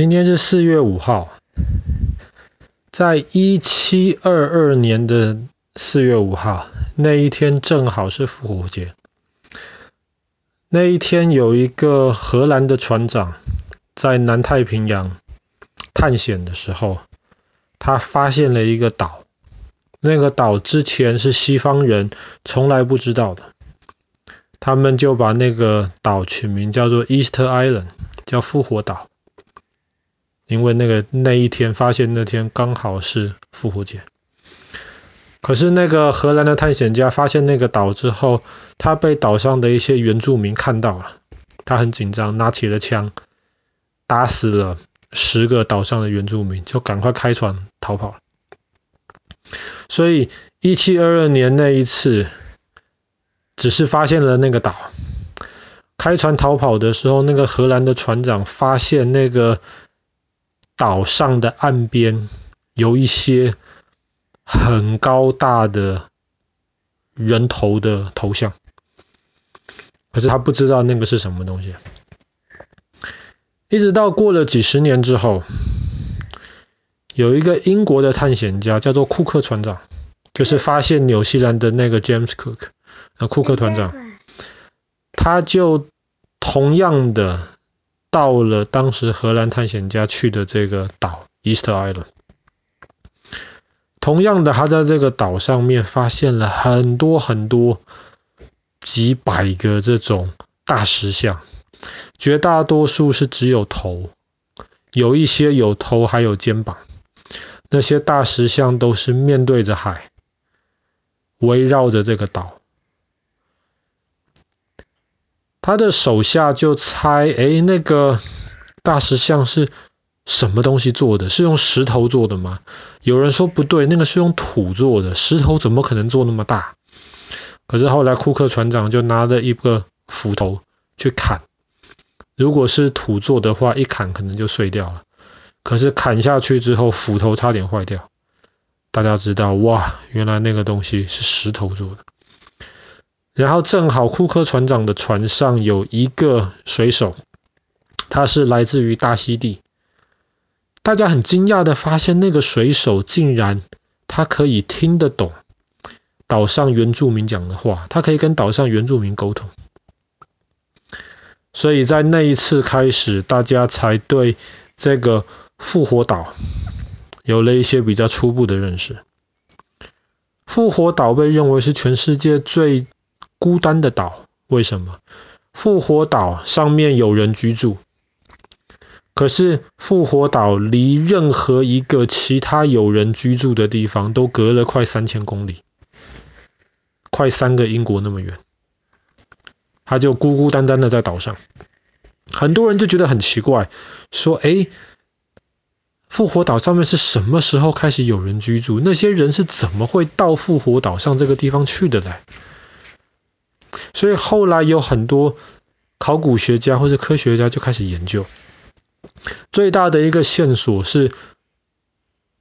今天是四月五号，在一七二二年的四月五号那一天，正好是复活节。那一天，有一个荷兰的船长在南太平洋探险的时候，他发现了一个岛。那个岛之前是西方人从来不知道的，他们就把那个岛取名叫做 Easter Island，叫复活岛。因为那个那一天发现那天刚好是复活节，可是那个荷兰的探险家发现那个岛之后，他被岛上的一些原住民看到了，他很紧张，拿起了枪，打死了十个岛上的原住民，就赶快开船逃跑。所以一七二二年那一次，只是发现了那个岛，开船逃跑的时候，那个荷兰的船长发现那个。岛上的岸边有一些很高大的人头的头像，可是他不知道那个是什么东西。一直到过了几十年之后，有一个英国的探险家叫做库克船长，就是发现纽西兰的那个 James Cook，那库克船长，他就同样的。到了当时荷兰探险家去的这个岛 Easter Island，同样的，他在这个岛上面发现了很多很多几百个这种大石像，绝大多数是只有头，有一些有头还有肩膀。那些大石像都是面对着海，围绕着这个岛。他的手下就猜，诶，那个大石像是什么东西做的？是用石头做的吗？有人说不对，那个是用土做的，石头怎么可能做那么大？可是后来库克船长就拿着一个斧头去砍，如果是土做的话，一砍可能就碎掉了。可是砍下去之后，斧头差点坏掉。大家知道，哇，原来那个东西是石头做的。然后正好库克船长的船上有一个水手，他是来自于大溪地。大家很惊讶的发现，那个水手竟然他可以听得懂岛上原住民讲的话，他可以跟岛上原住民沟通。所以在那一次开始，大家才对这个复活岛有了一些比较初步的认识。复活岛被认为是全世界最孤单的岛，为什么？复活岛上面有人居住，可是复活岛离任何一个其他有人居住的地方都隔了快三千公里，快三个英国那么远，他就孤孤单单的在岛上。很多人就觉得很奇怪，说：“诶，复活岛上面是什么时候开始有人居住？那些人是怎么会到复活岛上这个地方去的呢？”所以后来有很多考古学家或者科学家就开始研究，最大的一个线索是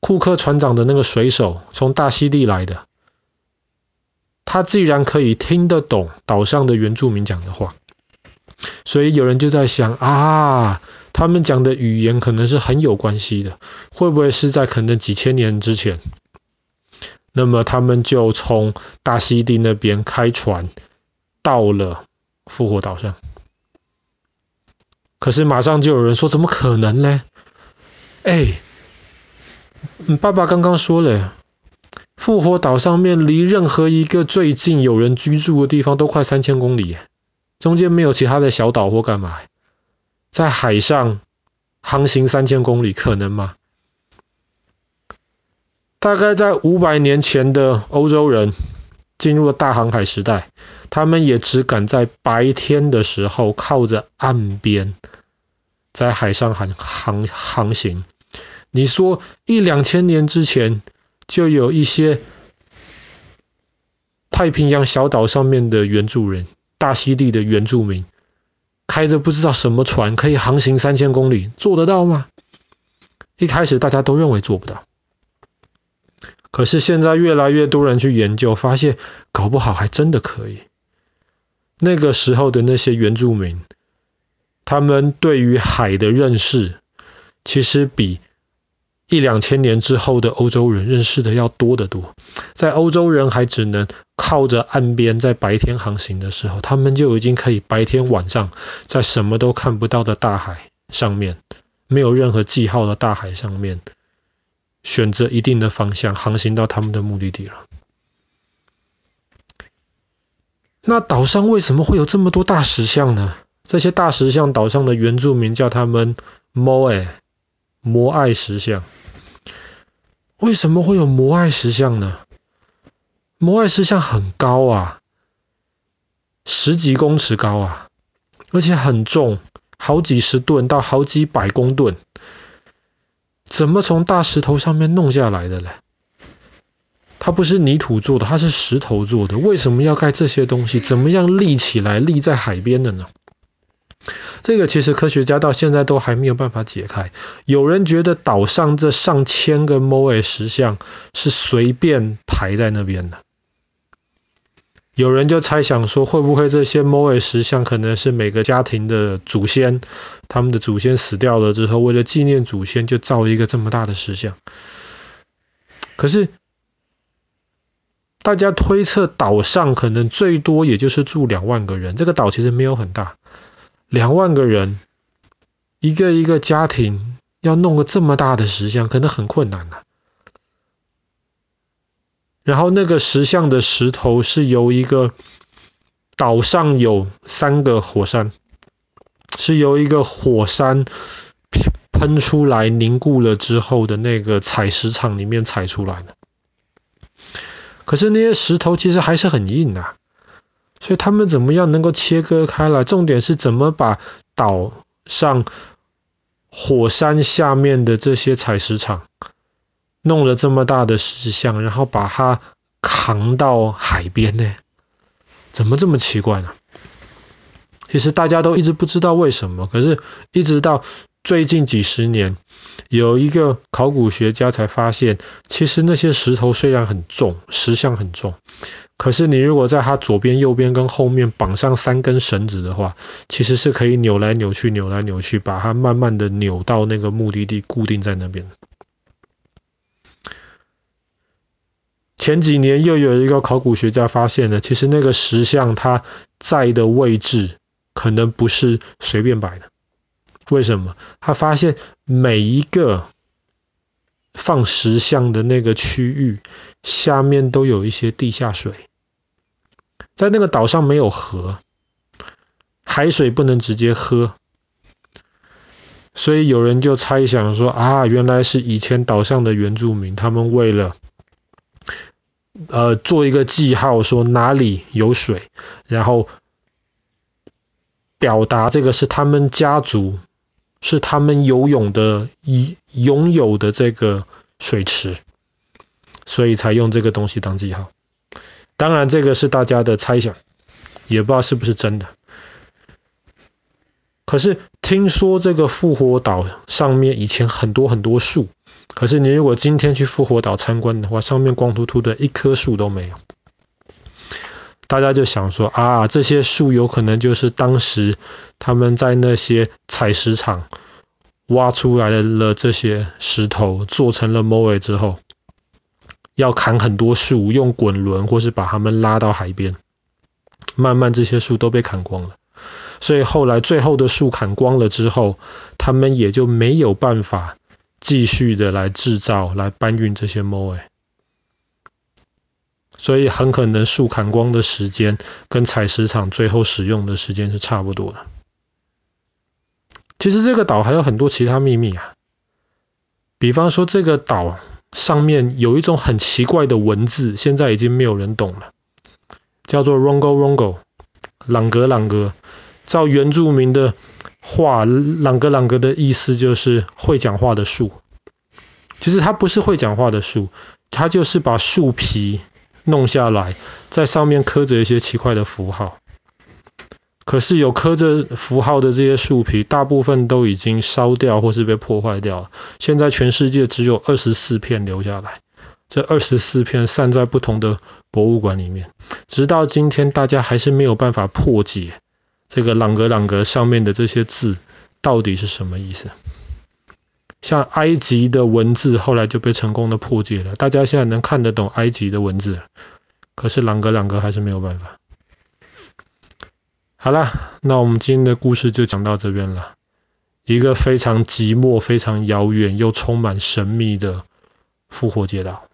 库克船长的那个水手从大溪地来的，他既然可以听得懂岛上的原住民讲的话，所以有人就在想啊，他们讲的语言可能是很有关系的，会不会是在可能几千年之前？那么他们就从大溪地那边开船。到了复活岛上，可是马上就有人说：“怎么可能呢？”哎，爸爸刚刚说了，复活岛上面离任何一个最近有人居住的地方都快三千公里，中间没有其他的小岛或干嘛，在海上航行三千公里可能吗？大概在五百年前的欧洲人。进入了大航海时代，他们也只敢在白天的时候靠着岸边，在海上航航航行。你说一两千年之前，就有一些太平洋小岛上面的原住人，大溪地的原住民，开着不知道什么船可以航行三千公里，做得到吗？一开始大家都认为做不到。可是现在越来越多人去研究，发现搞不好还真的可以。那个时候的那些原住民，他们对于海的认识，其实比一两千年之后的欧洲人认识的要多得多。在欧洲人还只能靠着岸边在白天航行的时候，他们就已经可以白天晚上在什么都看不到的大海上面，没有任何记号的大海上面，选择一定的方向航行到他们的目的地了。那岛上为什么会有这么多大石像呢？这些大石像岛上的原住民叫他们 Moai 摩艾石像。为什么会有摩艾石像呢？摩艾石像很高啊，十几公尺高啊，而且很重，好几十吨到好几百公吨。怎么从大石头上面弄下来的嘞？它不是泥土做的，它是石头做的。为什么要盖这些东西？怎么样立起来，立在海边的呢？这个其实科学家到现在都还没有办法解开。有人觉得岛上这上千个 m o a 石像是随便排在那边的。有人就猜想说，会不会这些 m o a 石像可能是每个家庭的祖先，他们的祖先死掉了之后，为了纪念祖先，就造一个这么大的石像。可是。大家推测岛上可能最多也就是住两万个人，这个岛其实没有很大，两万个人，一个一个家庭要弄个这么大的石像，可能很困难的。然后那个石像的石头是由一个岛上有三个火山，是由一个火山喷出来凝固了之后的那个采石场里面采出来的。可是那些石头其实还是很硬的，所以他们怎么样能够切割开来？重点是怎么把岛上火山下面的这些采石场弄了这么大的石像，然后把它扛到海边呢？怎么这么奇怪呢？其实大家都一直不知道为什么，可是一直到最近几十年。有一个考古学家才发现，其实那些石头虽然很重，石像很重，可是你如果在它左边、右边跟后面绑上三根绳子的话，其实是可以扭来扭去、扭来扭去，把它慢慢的扭到那个目的地，固定在那边。前几年又有一个考古学家发现了，其实那个石像它在的位置可能不是随便摆的。为什么？他发现每一个放石像的那个区域下面都有一些地下水，在那个岛上没有河，海水不能直接喝，所以有人就猜想说啊，原来是以前岛上的原住民，他们为了呃做一个记号，说哪里有水，然后表达这个是他们家族。是他们游泳的、拥有的这个水池，所以才用这个东西当记号。当然，这个是大家的猜想，也不知道是不是真的。可是听说这个复活岛上面以前很多很多树，可是你如果今天去复活岛参观的话，上面光秃秃的一棵树都没有。大家就想说啊，这些树有可能就是当时他们在那些采石场挖出来了这些石头，做成了 Moai 之后，要砍很多树，用滚轮或是把它们拉到海边，慢慢这些树都被砍光了。所以后来最后的树砍光了之后，他们也就没有办法继续的来制造、来搬运这些 Moai。所以很可能树砍光的时间跟采石场最后使用的时间是差不多的。其实这个岛还有很多其他秘密啊，比方说这个岛上面有一种很奇怪的文字，现在已经没有人懂了，叫做 Rongo Rongo，朗格朗格。照原住民的话，朗格朗格的意思就是会讲话的树。其实它不是会讲话的树，它就是把树皮。弄下来，在上面刻着一些奇怪的符号。可是有刻着符号的这些树皮，大部分都已经烧掉或是被破坏掉了。现在全世界只有二十四片留下来，这二十四片散在不同的博物馆里面。直到今天，大家还是没有办法破解这个朗格朗格上面的这些字到底是什么意思。像埃及的文字后来就被成功的破解了，大家现在能看得懂埃及的文字，可是朗格朗格还是没有办法。好了，那我们今天的故事就讲到这边了。一个非常寂寞、非常遥远又充满神秘的复活节岛。